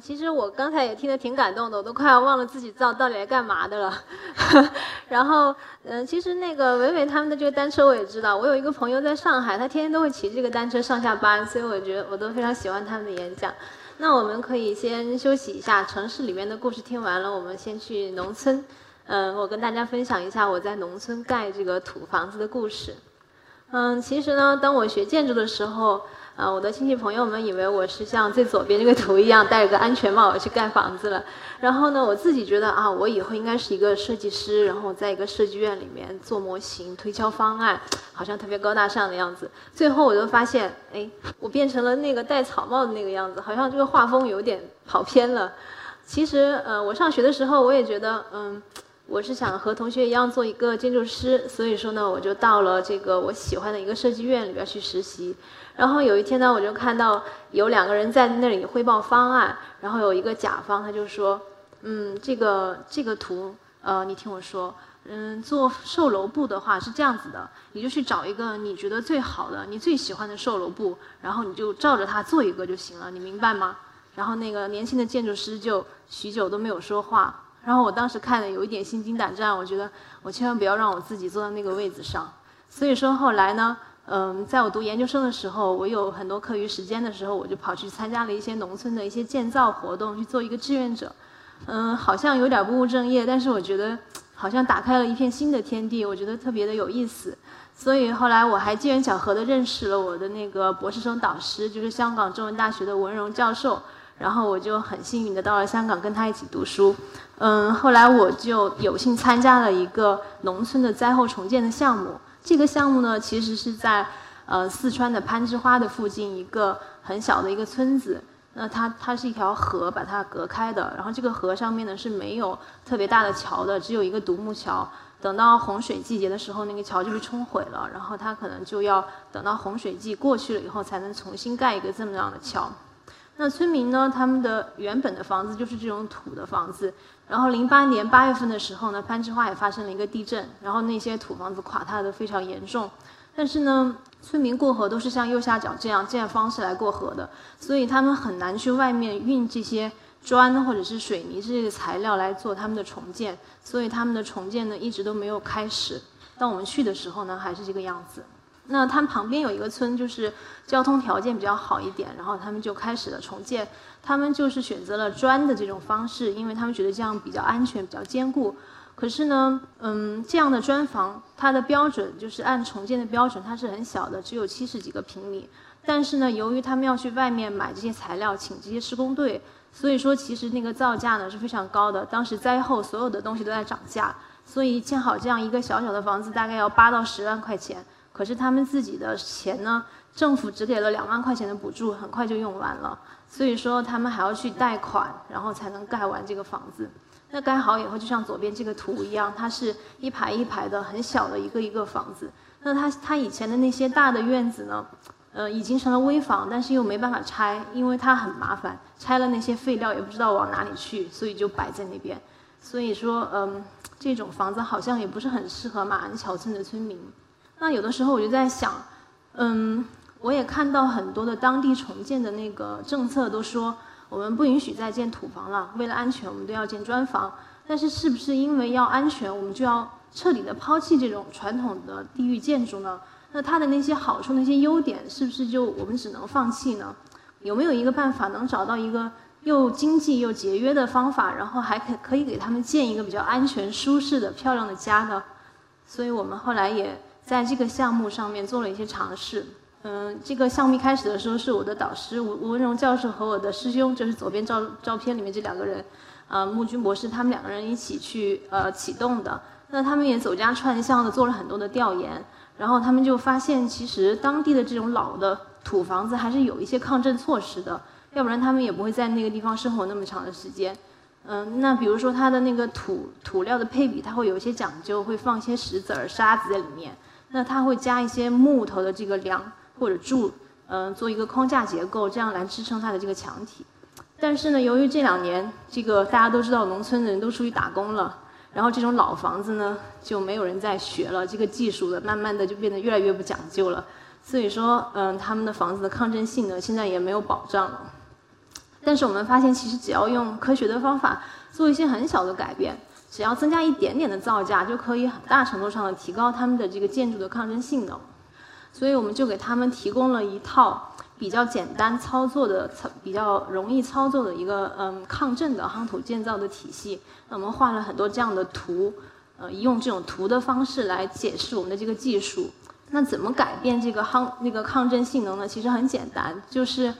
其实我刚才也听得挺感动的，我都快要忘了自己到到底来干嘛的了。然后，嗯，其实那个伟伟他们的这个单车我也知道，我有一个朋友在上海，他天天都会骑这个单车上下班，所以我觉得我都非常喜欢他们的演讲。那我们可以先休息一下，城市里面的故事听完了，我们先去农村。嗯，我跟大家分享一下我在农村盖这个土房子的故事。嗯，其实呢，当我学建筑的时候。啊，我的亲戚朋友们以为我是像最左边这个图一样戴着个安全帽去盖房子了。然后呢，我自己觉得啊，我以后应该是一个设计师，然后在一个设计院里面做模型、推敲方案，好像特别高大上的样子。最后我就发现，哎，我变成了那个戴草帽的那个样子，好像这个画风有点跑偏了。其实，呃，我上学的时候我也觉得，嗯，我是想和同学一样做一个建筑师，所以说呢，我就到了这个我喜欢的一个设计院里边去实习。然后有一天呢，我就看到有两个人在那里汇报方案，然后有一个甲方他就说：“嗯，这个这个图，呃，你听我说，嗯，做售楼部的话是这样子的，你就去找一个你觉得最好的、你最喜欢的售楼部，然后你就照着它做一个就行了，你明白吗？”然后那个年轻的建筑师就许久都没有说话。然后我当时看的有一点心惊胆战，我觉得我千万不要让我自己坐在那个位子上。所以说后来呢。嗯，在我读研究生的时候，我有很多课余时间的时候，我就跑去参加了一些农村的一些建造活动，去做一个志愿者。嗯，好像有点不务正业，但是我觉得好像打开了一片新的天地，我觉得特别的有意思。所以后来我还机缘巧合的认识了我的那个博士生导师，就是香港中文大学的文荣教授。然后我就很幸运的到了香港跟他一起读书。嗯，后来我就有幸参加了一个农村的灾后重建的项目。这个项目呢，其实是在呃四川的攀枝花的附近一个很小的一个村子。那它它是一条河把它隔开的，然后这个河上面呢是没有特别大的桥的，只有一个独木桥。等到洪水季节的时候，那个桥就被冲毁了，然后它可能就要等到洪水季过去了以后，才能重新盖一个这么样的桥。那村民呢，他们的原本的房子就是这种土的房子。然后零八年八月份的时候呢，攀枝花也发生了一个地震，然后那些土房子垮塌的非常严重。但是呢，村民过河都是像右下角这样这样方式来过河的，所以他们很难去外面运这些砖或者是水泥这些材料来做他们的重建，所以他们的重建呢一直都没有开始。当我们去的时候呢，还是这个样子。那他们旁边有一个村，就是交通条件比较好一点，然后他们就开始了重建。他们就是选择了砖的这种方式，因为他们觉得这样比较安全、比较坚固。可是呢，嗯，这样的砖房它的标准就是按重建的标准，它是很小的，只有七十几个平米。但是呢，由于他们要去外面买这些材料，请这些施工队，所以说其实那个造价呢是非常高的。当时灾后所有的东西都在涨价，所以建好这样一个小小的房子大概要八到十万块钱。可是他们自己的钱呢，政府只给了两万块钱的补助，很快就用完了。所以说他们还要去贷款，然后才能盖完这个房子。那盖好以后，就像左边这个图一样，它是一排一排的很小的一个一个房子。那它它以前的那些大的院子呢，呃，已经成了危房，但是又没办法拆，因为它很麻烦，拆了那些废料也不知道往哪里去，所以就摆在那边。所以说，嗯，这种房子好像也不是很适合马鞍桥村的村民。那有的时候我就在想，嗯，我也看到很多的当地重建的那个政策都说，我们不允许再建土房了，为了安全，我们都要建砖房。但是是不是因为要安全，我们就要彻底的抛弃这种传统的地域建筑呢？那它的那些好处、那些优点，是不是就我们只能放弃呢？有没有一个办法能找到一个又经济又节约的方法，然后还可可以给他们建一个比较安全、舒适的、漂亮的家呢？所以我们后来也。在这个项目上面做了一些尝试，嗯，这个项目一开始的时候是我的导师吴吴文荣教授和我的师兄，就是左边照照片里面这两个人，呃，穆军博士，他们两个人一起去呃启动的。那他们也走家串巷的做了很多的调研，然后他们就发现，其实当地的这种老的土房子还是有一些抗震措施的，要不然他们也不会在那个地方生活那么长的时间。嗯，那比如说它的那个土土料的配比，它会有一些讲究，会放一些石子儿、沙子在里面。那它会加一些木头的这个梁或者柱，嗯，做一个框架结构，这样来支撑它的这个墙体。但是呢，由于这两年这个大家都知道，农村的人都出去打工了，然后这种老房子呢就没有人再学了，这个技术的慢慢的就变得越来越不讲究了。所以说，嗯，他们的房子的抗震性呢现在也没有保障了。但是我们发现，其实只要用科学的方法做一些很小的改变，只要增加一点点的造价，就可以很大程度上的提高他们的这个建筑的抗震性能。所以我们就给他们提供了一套比较简单操作的、比较容易操作的一个嗯抗震的夯土建造的体系。那我们画了很多这样的图，呃，用这种图的方式来解释我们的这个技术。那怎么改变这个夯那个抗震性能呢？其实很简单，就是。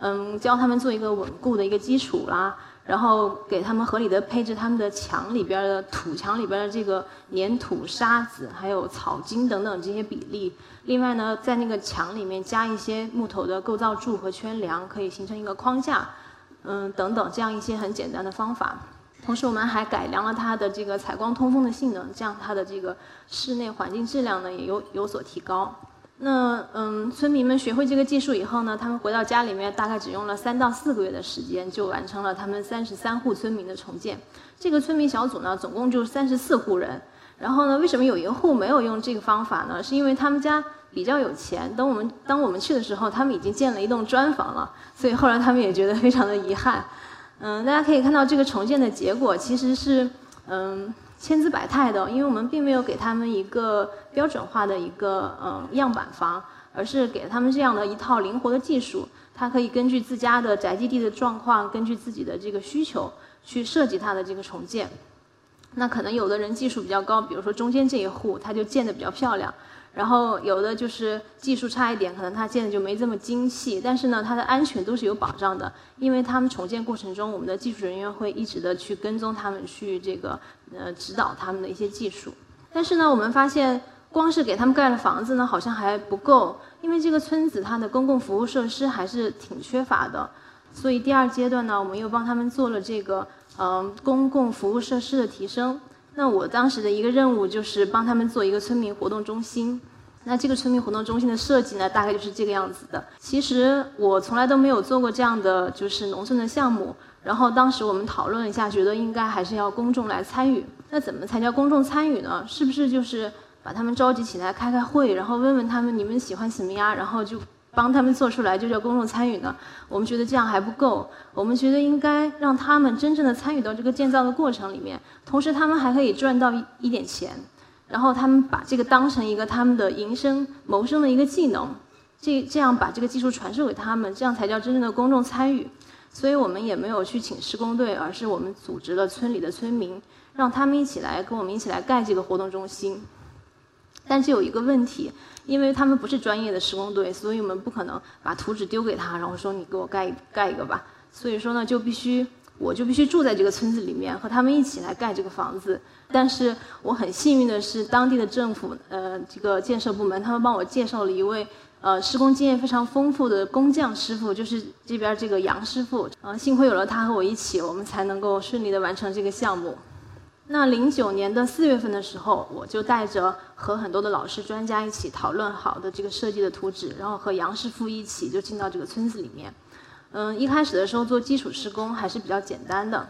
嗯，教他们做一个稳固的一个基础啦，然后给他们合理的配置他们的墙里边的土墙里边的这个粘土、沙子，还有草茎等等这些比例。另外呢，在那个墙里面加一些木头的构造柱和圈梁，可以形成一个框架。嗯，等等这样一些很简单的方法。同时，我们还改良了它的这个采光通风的性能，这样它的这个室内环境质量呢也有有所提高。那嗯，村民们学会这个技术以后呢，他们回到家里面，大概只用了三到四个月的时间，就完成了他们三十三户村民的重建。这个村民小组呢，总共就三十四户人。然后呢，为什么有一户没有用这个方法呢？是因为他们家比较有钱。等我们当我们去的时候，他们已经建了一栋砖房了，所以后来他们也觉得非常的遗憾。嗯，大家可以看到这个重建的结果其实是嗯。千姿百态的，因为我们并没有给他们一个标准化的一个嗯样板房，而是给他们这样的一套灵活的技术，它可以根据自家的宅基地的状况，根据自己的这个需求去设计它的这个重建。那可能有的人技术比较高，比如说中间这一户，他就建的比较漂亮。然后有的就是技术差一点，可能它建的就没这么精细，但是呢，它的安全都是有保障的，因为他们重建过程中，我们的技术人员会一直的去跟踪他们，去这个呃指导他们的一些技术。但是呢，我们发现光是给他们盖了房子呢，好像还不够，因为这个村子它的公共服务设施还是挺缺乏的，所以第二阶段呢，我们又帮他们做了这个嗯公共服务设施的提升。那我当时的一个任务就是帮他们做一个村民活动中心。那这个村民活动中心的设计呢，大概就是这个样子的。其实我从来都没有做过这样的就是农村的项目。然后当时我们讨论一下，觉得应该还是要公众来参与。那怎么才叫公众参与呢？是不是就是把他们召集起来开开会，然后问问他们你们喜欢什么呀？然后就。帮他们做出来就叫公众参与呢？我们觉得这样还不够，我们觉得应该让他们真正的参与到这个建造的过程里面，同时他们还可以赚到一一点钱，然后他们把这个当成一个他们的营生谋生的一个技能，这这样把这个技术传授给他们，这样才叫真正的公众参与。所以我们也没有去请施工队，而是我们组织了村里的村民，让他们一起来跟我们一起来盖这个活动中心。但是有一个问题。因为他们不是专业的施工队，所以我们不可能把图纸丢给他，然后说你给我盖盖一个吧。所以说呢，就必须我就必须住在这个村子里面，和他们一起来盖这个房子。但是我很幸运的是，当地的政府呃这个建设部门，他们帮我介绍了一位呃施工经验非常丰富的工匠师傅，就是这边这个杨师傅。呃，幸亏有了他和我一起，我们才能够顺利的完成这个项目。那零九年的四月份的时候，我就带着和很多的老师专家一起讨论好的这个设计的图纸，然后和杨师傅一起就进到这个村子里面。嗯，一开始的时候做基础施工还是比较简单的，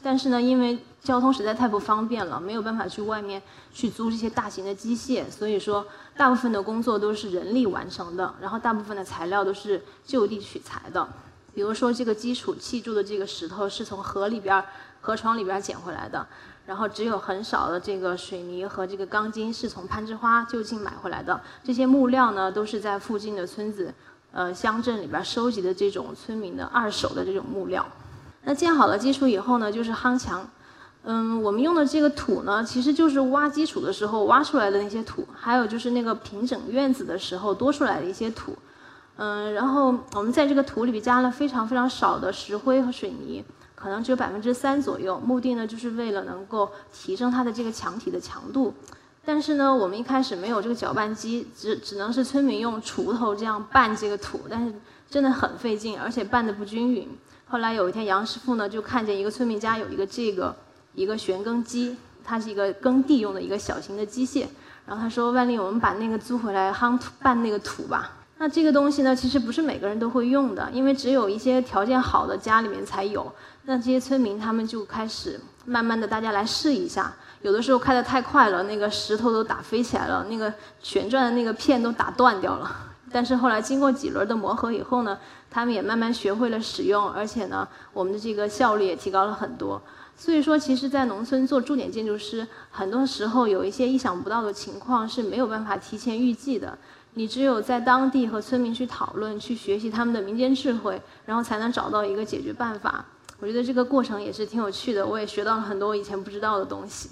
但是呢，因为交通实在太不方便了，没有办法去外面去租这些大型的机械，所以说大部分的工作都是人力完成的，然后大部分的材料都是就地取材的。比如说这个基础砌筑的这个石头是从河里边、河床里边捡回来的。然后只有很少的这个水泥和这个钢筋是从攀枝花就近买回来的。这些木料呢，都是在附近的村子、呃乡镇里边收集的这种村民的二手的这种木料。那建好了基础以后呢，就是夯墙。嗯，我们用的这个土呢，其实就是挖基础的时候挖出来的那些土，还有就是那个平整院子的时候多出来的一些土。嗯，然后我们在这个土里边加了非常非常少的石灰和水泥。可能只有百分之三左右，目的呢就是为了能够提升它的这个墙体的强度。但是呢，我们一开始没有这个搅拌机，只只能是村民用锄头这样拌这个土，但是真的很费劲，而且拌的不均匀。后来有一天，杨师傅呢就看见一个村民家有一个这个一个旋耕机，它是一个耕地用的一个小型的机械，然后他说：“万丽，我们把那个租回来夯土拌那个土吧。”那这个东西呢，其实不是每个人都会用的，因为只有一些条件好的家里面才有。那这些村民他们就开始慢慢的，大家来试一下。有的时候开得太快了，那个石头都打飞起来了，那个旋转的那个片都打断掉了。但是后来经过几轮的磨合以后呢，他们也慢慢学会了使用，而且呢，我们的这个效率也提高了很多。所以说，其实，在农村做驻点建筑师，很多时候有一些意想不到的情况是没有办法提前预计的。你只有在当地和村民去讨论、去学习他们的民间智慧，然后才能找到一个解决办法。我觉得这个过程也是挺有趣的，我也学到了很多我以前不知道的东西。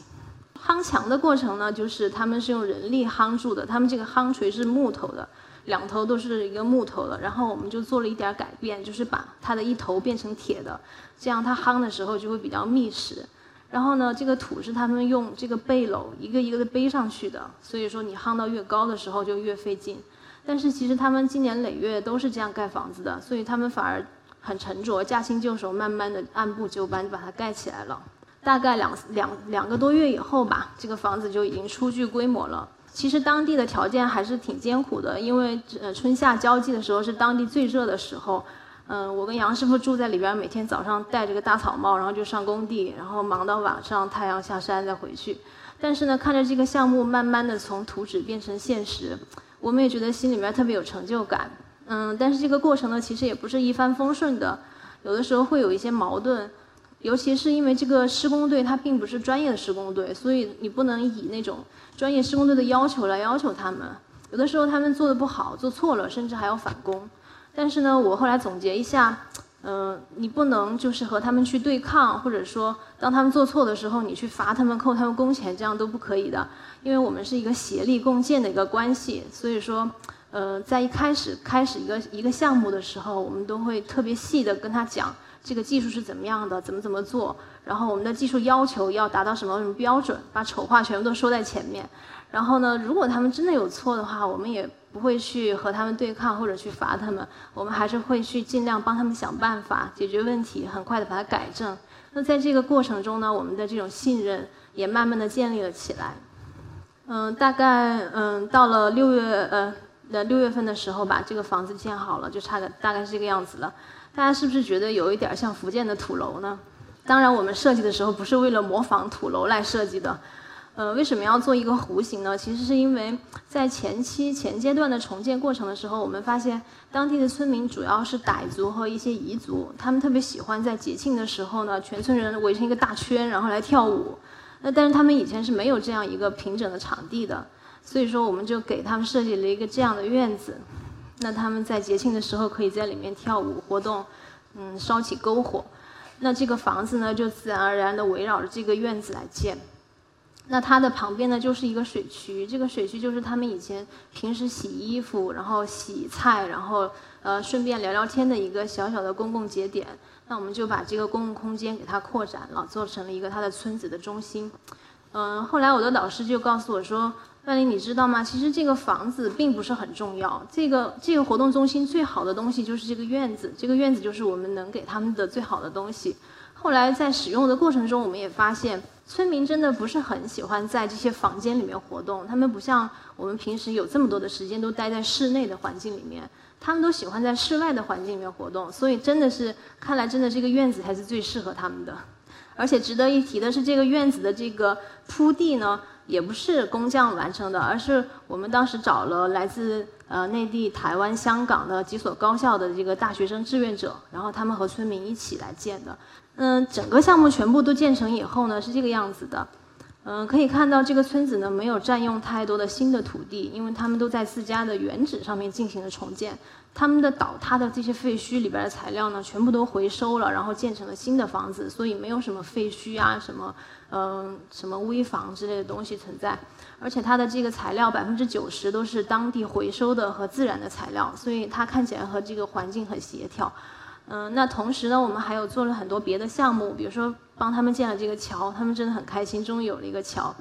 夯墙的过程呢，就是他们是用人力夯住的，他们这个夯锤是木头的。两头都是一个木头的，然后我们就做了一点改变，就是把它的一头变成铁的，这样它夯的时候就会比较密实。然后呢，这个土是他们用这个背篓一个一个的背上去的，所以说你夯到越高的时候就越费劲。但是其实他们经年累月都是这样盖房子的，所以他们反而很沉着，驾轻就熟，慢慢的按部就班就把它盖起来了。大概两两两个多月以后吧，这个房子就已经初具规模了。其实当地的条件还是挺艰苦的，因为呃春夏交际的时候是当地最热的时候。嗯，我跟杨师傅住在里边，每天早上戴着个大草帽，然后就上工地，然后忙到晚上太阳下山再回去。但是呢，看着这个项目慢慢的从图纸变成现实，我们也觉得心里面特别有成就感。嗯，但是这个过程呢，其实也不是一帆风顺的，有的时候会有一些矛盾。尤其是因为这个施工队它并不是专业的施工队，所以你不能以那种专业施工队的要求来要求他们。有的时候他们做的不好，做错了，甚至还要返工。但是呢，我后来总结一下，嗯，你不能就是和他们去对抗，或者说当他们做错的时候，你去罚他们、扣他们工钱，这样都不可以的。因为我们是一个协力共建的一个关系，所以说，呃，在一开始开始一个一个项目的时候，我们都会特别细的跟他讲。这个技术是怎么样的？怎么怎么做？然后我们的技术要求要达到什么什么标准？把丑话全部都说在前面。然后呢，如果他们真的有错的话，我们也不会去和他们对抗或者去罚他们，我们还是会去尽量帮他们想办法解决问题，很快的把它改正。那在这个过程中呢，我们的这种信任也慢慢的建立了起来。嗯，大概嗯到了六月呃的六月份的时候吧，这个房子建好了，就差个大概是这个样子了。大家是不是觉得有一点像福建的土楼呢？当然，我们设计的时候不是为了模仿土楼来设计的。呃，为什么要做一个弧形呢？其实是因为在前期前阶段的重建过程的时候，我们发现当地的村民主要是傣族和一些彝族，他们特别喜欢在节庆的时候呢，全村人围成一个大圈，然后来跳舞。那但是他们以前是没有这样一个平整的场地的，所以说我们就给他们设计了一个这样的院子。那他们在节庆的时候可以在里面跳舞活动，嗯，烧起篝火。那这个房子呢，就自然而然的围绕着这个院子来建。那它的旁边呢，就是一个水渠，这个水渠就是他们以前平时洗衣服、然后洗菜、然后呃顺便聊聊天的一个小小的公共节点。那我们就把这个公共空间给它扩展了，做成了一个它的村子的中心。嗯，后来我的导师就告诉我说。万林，你知道吗？其实这个房子并不是很重要。这个这个活动中心最好的东西就是这个院子，这个院子就是我们能给他们的最好的东西。后来在使用的过程中，我们也发现，村民真的不是很喜欢在这些房间里面活动。他们不像我们平时有这么多的时间都待在室内的环境里面，他们都喜欢在室外的环境里面活动。所以真的是，看来真的这个院子才是最适合他们的。而且值得一提的是，这个院子的这个铺地呢。也不是工匠完成的，而是我们当时找了来自呃内地、台湾、香港的几所高校的这个大学生志愿者，然后他们和村民一起来建的。嗯，整个项目全部都建成以后呢，是这个样子的。嗯，可以看到这个村子呢没有占用太多的新的土地，因为他们都在自家的原址上面进行了重建。他们的倒塌的这些废墟里边的材料呢，全部都回收了，然后建成了新的房子，所以没有什么废墟啊，什么嗯什么危房之类的东西存在。而且它的这个材料百分之九十都是当地回收的和自然的材料，所以它看起来和这个环境很协调。嗯，那同时呢，我们还有做了很多别的项目，比如说帮他们建了这个桥，他们真的很开心，终于有了一个桥。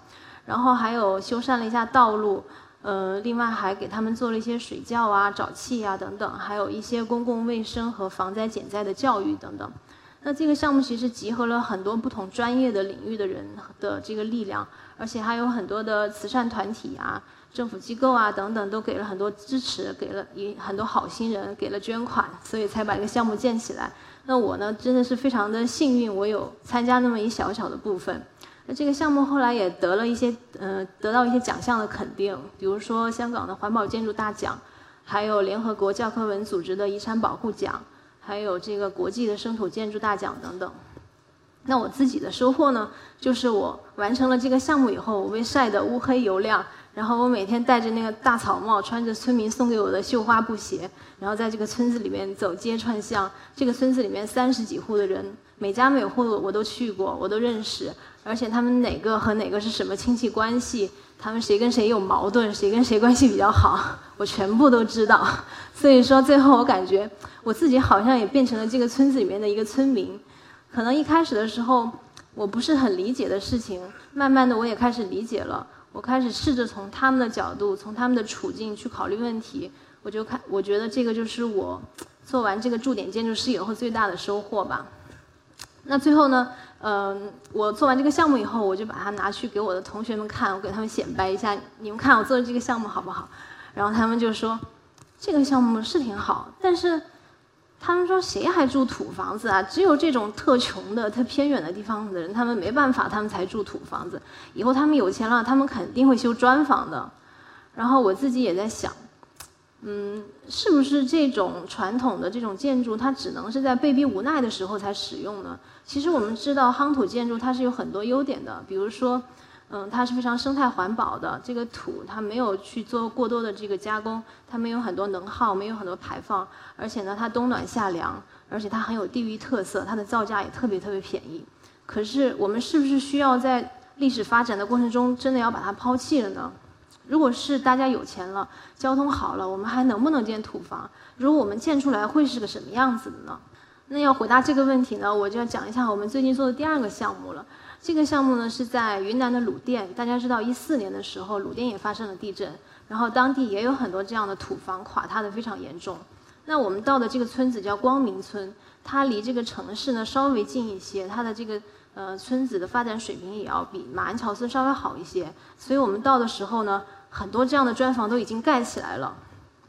然后还有修缮了一下道路，呃，另外还给他们做了一些水窖啊、沼气啊等等，还有一些公共卫生和防灾减灾的教育等等。那这个项目其实集合了很多不同专业的领域的人的这个力量，而且还有很多的慈善团体啊。政府机构啊等等都给了很多支持，给了一很多好心人给了捐款，所以才把这个项目建起来。那我呢，真的是非常的幸运，我有参加那么一小小的部分。那这个项目后来也得了一些，呃，得到一些奖项的肯定，比如说香港的环保建筑大奖，还有联合国教科文组织的遗产保护奖，还有这个国际的生土建筑大奖等等。那我自己的收获呢，就是我完成了这个项目以后，我被晒得乌黑油亮。然后我每天戴着那个大草帽，穿着村民送给我的绣花布鞋，然后在这个村子里面走街串巷。这个村子里面三十几户的人，每家每户我都去过，我都认识。而且他们哪个和哪个是什么亲戚关系，他们谁跟谁有矛盾，谁跟谁关系比较好，我全部都知道。所以说最后我感觉我自己好像也变成了这个村子里面的一个村民。可能一开始的时候我不是很理解的事情，慢慢的我也开始理解了。我开始试着从他们的角度，从他们的处境去考虑问题。我就看，我觉得这个就是我做完这个驻点建筑师以后最大的收获吧。那最后呢，嗯，我做完这个项目以后，我就把它拿去给我的同学们看，我给他们显摆一下，你们看我做的这个项目好不好？然后他们就说，这个项目是挺好，但是。他们说谁还住土房子啊？只有这种特穷的、特偏远的地方的人，他们没办法，他们才住土房子。以后他们有钱了，他们肯定会修砖房的。然后我自己也在想，嗯，是不是这种传统的这种建筑，它只能是在被逼无奈的时候才使用呢？其实我们知道，夯土建筑它是有很多优点的，比如说。嗯，它是非常生态环保的。这个土它没有去做过多的这个加工，它没有很多能耗，没有很多排放，而且呢，它冬暖夏凉，而且它很有地域特色，它的造价也特别特别便宜。可是我们是不是需要在历史发展的过程中真的要把它抛弃了呢？如果是大家有钱了，交通好了，我们还能不能建土房？如果我们建出来会是个什么样子的呢？那要回答这个问题呢，我就要讲一下我们最近做的第二个项目了。这个项目呢是在云南的鲁甸，大家知道一四年的时候鲁甸也发生了地震，然后当地也有很多这样的土房垮塌的非常严重。那我们到的这个村子叫光明村，它离这个城市呢稍微近一些，它的这个呃村子的发展水平也要比马鞍桥村稍微好一些。所以我们到的时候呢，很多这样的砖房都已经盖起来了，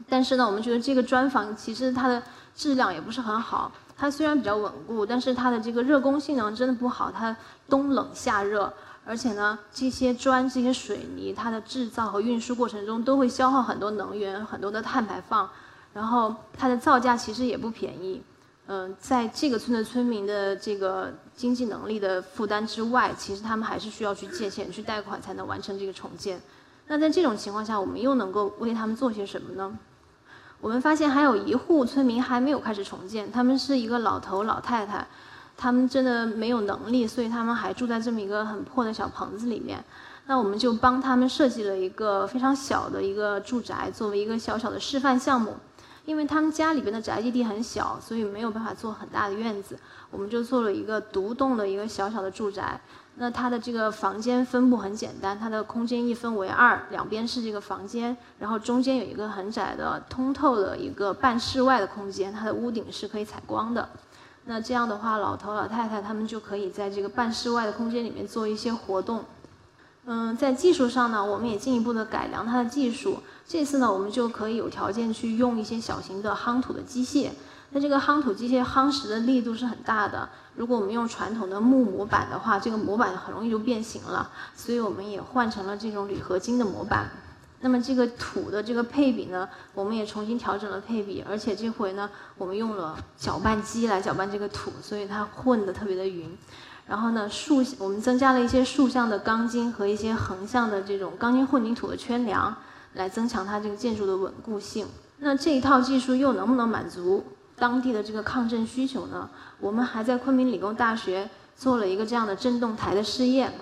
但是呢，我们觉得这个砖房其实它的质量也不是很好。它虽然比较稳固，但是它的这个热工性能真的不好，它冬冷夏热，而且呢，这些砖、这些水泥，它的制造和运输过程中都会消耗很多能源、很多的碳排放，然后它的造价其实也不便宜。嗯，在这个村的村民的这个经济能力的负担之外，其实他们还是需要去借钱、去贷款才能完成这个重建。那在这种情况下，我们又能够为他们做些什么呢？我们发现还有一户村民还没有开始重建，他们是一个老头老太太，他们真的没有能力，所以他们还住在这么一个很破的小棚子里面。那我们就帮他们设计了一个非常小的一个住宅，作为一个小小的示范项目。因为他们家里边的宅基地很小，所以没有办法做很大的院子，我们就做了一个独栋的一个小小的住宅。那它的这个房间分布很简单，它的空间一分为二，两边是这个房间，然后中间有一个很窄的通透的一个半室外的空间，它的屋顶是可以采光的。那这样的话，老头老太太他们就可以在这个半室外的空间里面做一些活动。嗯，在技术上呢，我们也进一步的改良它的技术。这次呢，我们就可以有条件去用一些小型的夯土的机械。那这个夯土机械夯实的力度是很大的。如果我们用传统的木模板的话，这个模板很容易就变形了，所以我们也换成了这种铝合金的模板。那么这个土的这个配比呢，我们也重新调整了配比，而且这回呢，我们用了搅拌机来搅拌这个土，所以它混得特别的匀。然后呢，竖我们增加了一些竖向的钢筋和一些横向的这种钢筋混凝土的圈梁，来增强它这个建筑的稳固性。那这一套技术又能不能满足？当地的这个抗震需求呢，我们还在昆明理工大学做了一个这样的震动台的试验。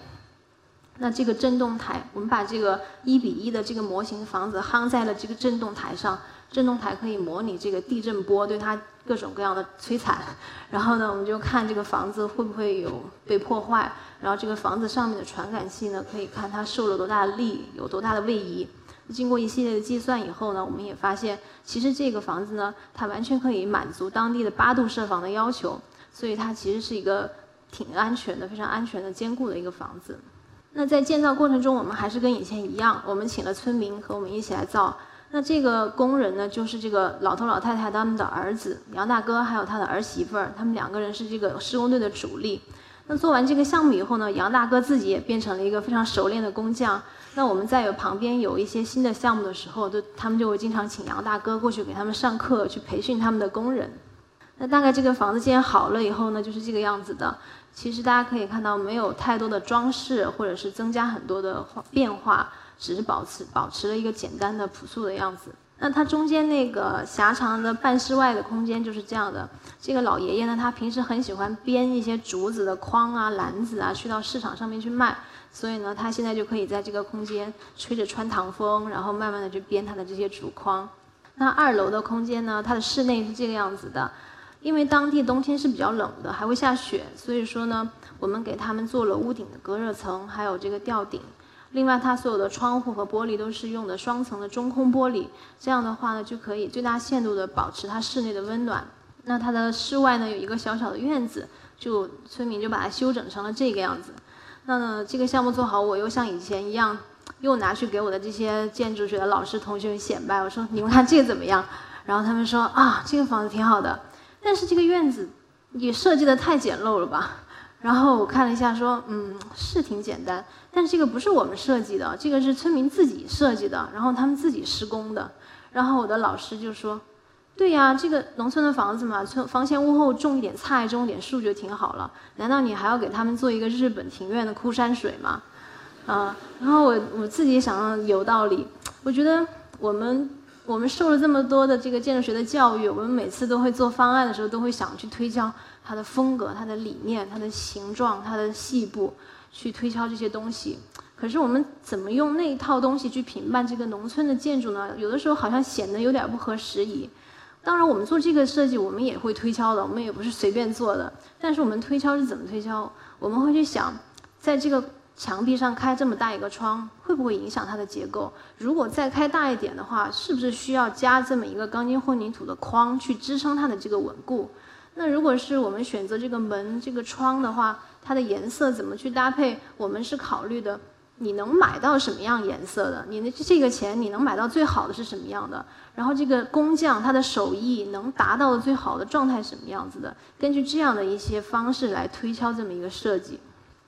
那这个震动台，我们把这个一比一的这个模型房子夯在了这个震动台上，震动台可以模拟这个地震波对它各种各样的摧残。然后呢，我们就看这个房子会不会有被破坏，然后这个房子上面的传感器呢，可以看它受了多大的力，有多大的位移。经过一系列的计算以后呢，我们也发现，其实这个房子呢，它完全可以满足当地的八度设防的要求，所以它其实是一个挺安全的、非常安全的、坚固的一个房子。那在建造过程中，我们还是跟以前一样，我们请了村民和我们一起来造。那这个工人呢，就是这个老头老太太他们的儿子杨大哥，还有他的儿媳妇儿，他们两个人是这个施工队的主力。那做完这个项目以后呢，杨大哥自己也变成了一个非常熟练的工匠。那我们在有旁边有一些新的项目的时候，都他们就会经常请杨大哥过去给他们上课，去培训他们的工人。那大概这个房子建好了以后呢，就是这个样子的。其实大家可以看到，没有太多的装饰，或者是增加很多的变化，只是保持保持了一个简单的朴素的样子。那它中间那个狭长的半室外的空间就是这样的。这个老爷爷呢，他平时很喜欢编一些竹子的筐啊、篮子啊，去到市场上面去卖。所以呢，他现在就可以在这个空间吹着穿堂风，然后慢慢的去编他的这些竹筐。那二楼的空间呢，它的室内是这个样子的。因为当地冬天是比较冷的，还会下雪，所以说呢，我们给他们做了屋顶的隔热层，还有这个吊顶。另外，它所有的窗户和玻璃都是用的双层的中空玻璃，这样的话呢，就可以最大限度的保持它室内的温暖。那它的室外呢，有一个小小的院子，就村民就把它修整成了这个样子。那，这个项目做好，我又像以前一样，又拿去给我的这些建筑学的老师同学们显摆，我说你们看这个怎么样？然后他们说啊，这个房子挺好的。但是这个院子也设计的太简陋了吧？然后我看了一下，说，嗯，是挺简单，但是这个不是我们设计的，这个是村民自己设计的，然后他们自己施工的。然后我的老师就说，对呀，这个农村的房子嘛，村房前屋后种一点菜，种一点树就挺好了。难道你还要给他们做一个日本庭院的枯山水吗？啊，然后我我自己想有道理，我觉得我们。我们受了这么多的这个建筑学的教育，我们每次都会做方案的时候，都会想去推敲它的风格、它的理念、它的形状、它的细部，去推敲这些东西。可是我们怎么用那一套东西去评判这个农村的建筑呢？有的时候好像显得有点不合时宜。当然，我们做这个设计，我们也会推敲的，我们也不是随便做的。但是我们推敲是怎么推敲？我们会去想，在这个。墙壁上开这么大一个窗，会不会影响它的结构？如果再开大一点的话，是不是需要加这么一个钢筋混凝土的框去支撑它的这个稳固？那如果是我们选择这个门、这个窗的话，它的颜色怎么去搭配？我们是考虑的，你能买到什么样颜色的？你的这个钱你能买到最好的是什么样的？然后这个工匠他的手艺能达到的最好的状态什么样子的？根据这样的一些方式来推敲这么一个设计。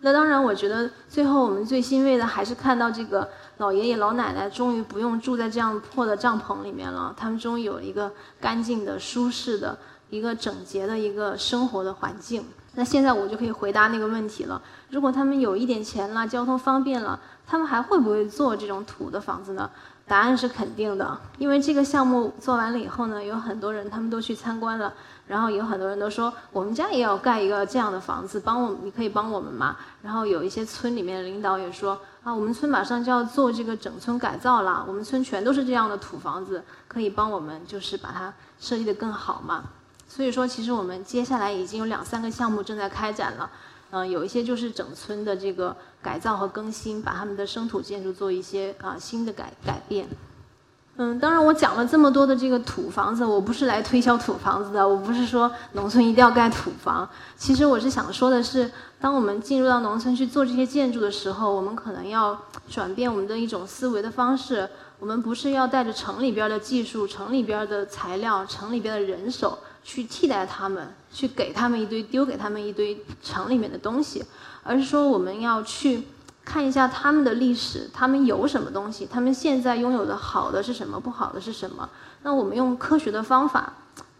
那当然，我觉得最后我们最欣慰的还是看到这个老爷爷老奶奶终于不用住在这样破的帐篷里面了，他们终于有一个干净的、舒适的、一个整洁的一个生活的环境。那现在我就可以回答那个问题了：如果他们有一点钱了，交通方便了，他们还会不会做这种土的房子呢？答案是肯定的，因为这个项目做完了以后呢，有很多人他们都去参观了。然后有很多人都说，我们家也要盖一个这样的房子，帮我，你可以帮我们吗？然后有一些村里面的领导也说，啊，我们村马上就要做这个整村改造了，我们村全都是这样的土房子，可以帮我们就是把它设计得更好嘛。所以说，其实我们接下来已经有两三个项目正在开展了，嗯，有一些就是整村的这个改造和更新，把他们的生土建筑做一些啊新的改改变。嗯，当然，我讲了这么多的这个土房子，我不是来推销土房子的，我不是说农村一定要盖土房。其实我是想说的是，当我们进入到农村去做这些建筑的时候，我们可能要转变我们的一种思维的方式。我们不是要带着城里边的技术、城里边的材料、城里边的人手去替代他们，去给他们一堆、丢给他们一堆城里面的东西，而是说我们要去。看一下他们的历史，他们有什么东西？他们现在拥有的好的是什么？不好的是什么？那我们用科学的方法，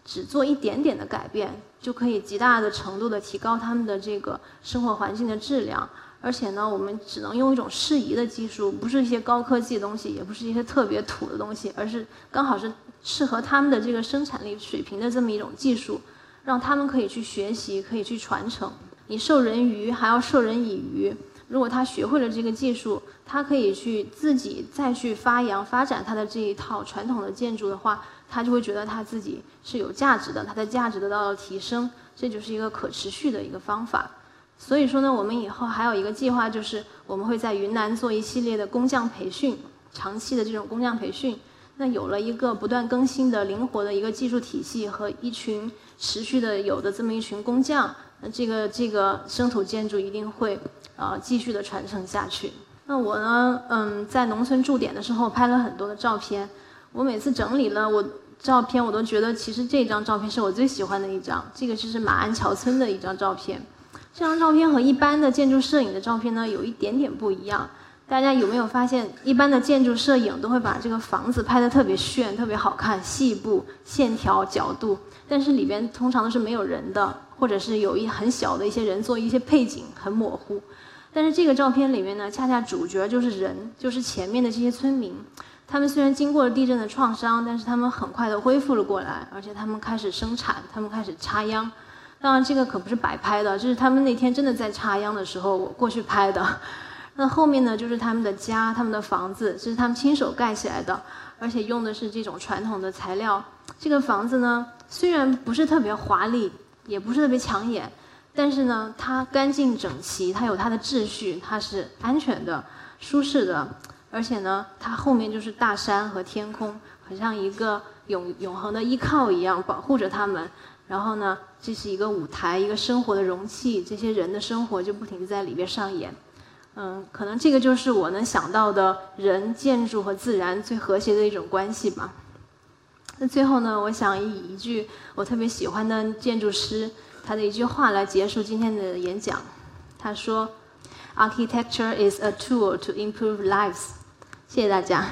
只做一点点的改变，就可以极大的程度的提高他们的这个生活环境的质量。而且呢，我们只能用一种适宜的技术，不是一些高科技的东西，也不是一些特别土的东西，而是刚好是适合他们的这个生产力水平的这么一种技术，让他们可以去学习，可以去传承。你授人鱼，还要授人以渔。如果他学会了这个技术，他可以去自己再去发扬、发展他的这一套传统的建筑的话，他就会觉得他自己是有价值的，他的价值得到了提升，这就是一个可持续的一个方法。所以说呢，我们以后还有一个计划，就是我们会在云南做一系列的工匠培训，长期的这种工匠培训。那有了一个不断更新的、灵活的一个技术体系和一群持续的有的这么一群工匠，那这个这个生土建筑一定会。呃，继续的传承下去。那我呢，嗯，在农村驻点的时候拍了很多的照片。我每次整理了我照片，我都觉得其实这张照片是我最喜欢的一张。这个就是马鞍桥村的一张照片。这张照片和一般的建筑摄影的照片呢，有一点点不一样。大家有没有发现，一般的建筑摄影都会把这个房子拍得特别炫、特别好看、细部、线条、角度，但是里边通常都是没有人的，或者是有一很小的一些人做一些配景，很模糊。但是这个照片里面呢，恰恰主角就是人，就是前面的这些村民。他们虽然经过了地震的创伤，但是他们很快的恢复了过来，而且他们开始生产，他们开始插秧。当然，这个可不是摆拍的，这是他们那天真的在插秧的时候我过去拍的。那后面呢，就是他们的家，他们的房子，这是他们亲手盖起来的，而且用的是这种传统的材料。这个房子呢，虽然不是特别华丽，也不是特别抢眼，但是呢，它干净整齐，它有它的秩序，它是安全的、舒适的，而且呢，它后面就是大山和天空，很像一个永永恒的依靠一样，保护着他们。然后呢，这是一个舞台，一个生活的容器，这些人的生活就不停地在里边上演。嗯，可能这个就是我能想到的人、建筑和自然最和谐的一种关系吧。那最后呢，我想以一句我特别喜欢的建筑师他的一句话来结束今天的演讲。他说：“Architecture is a tool to improve lives。”谢谢大家。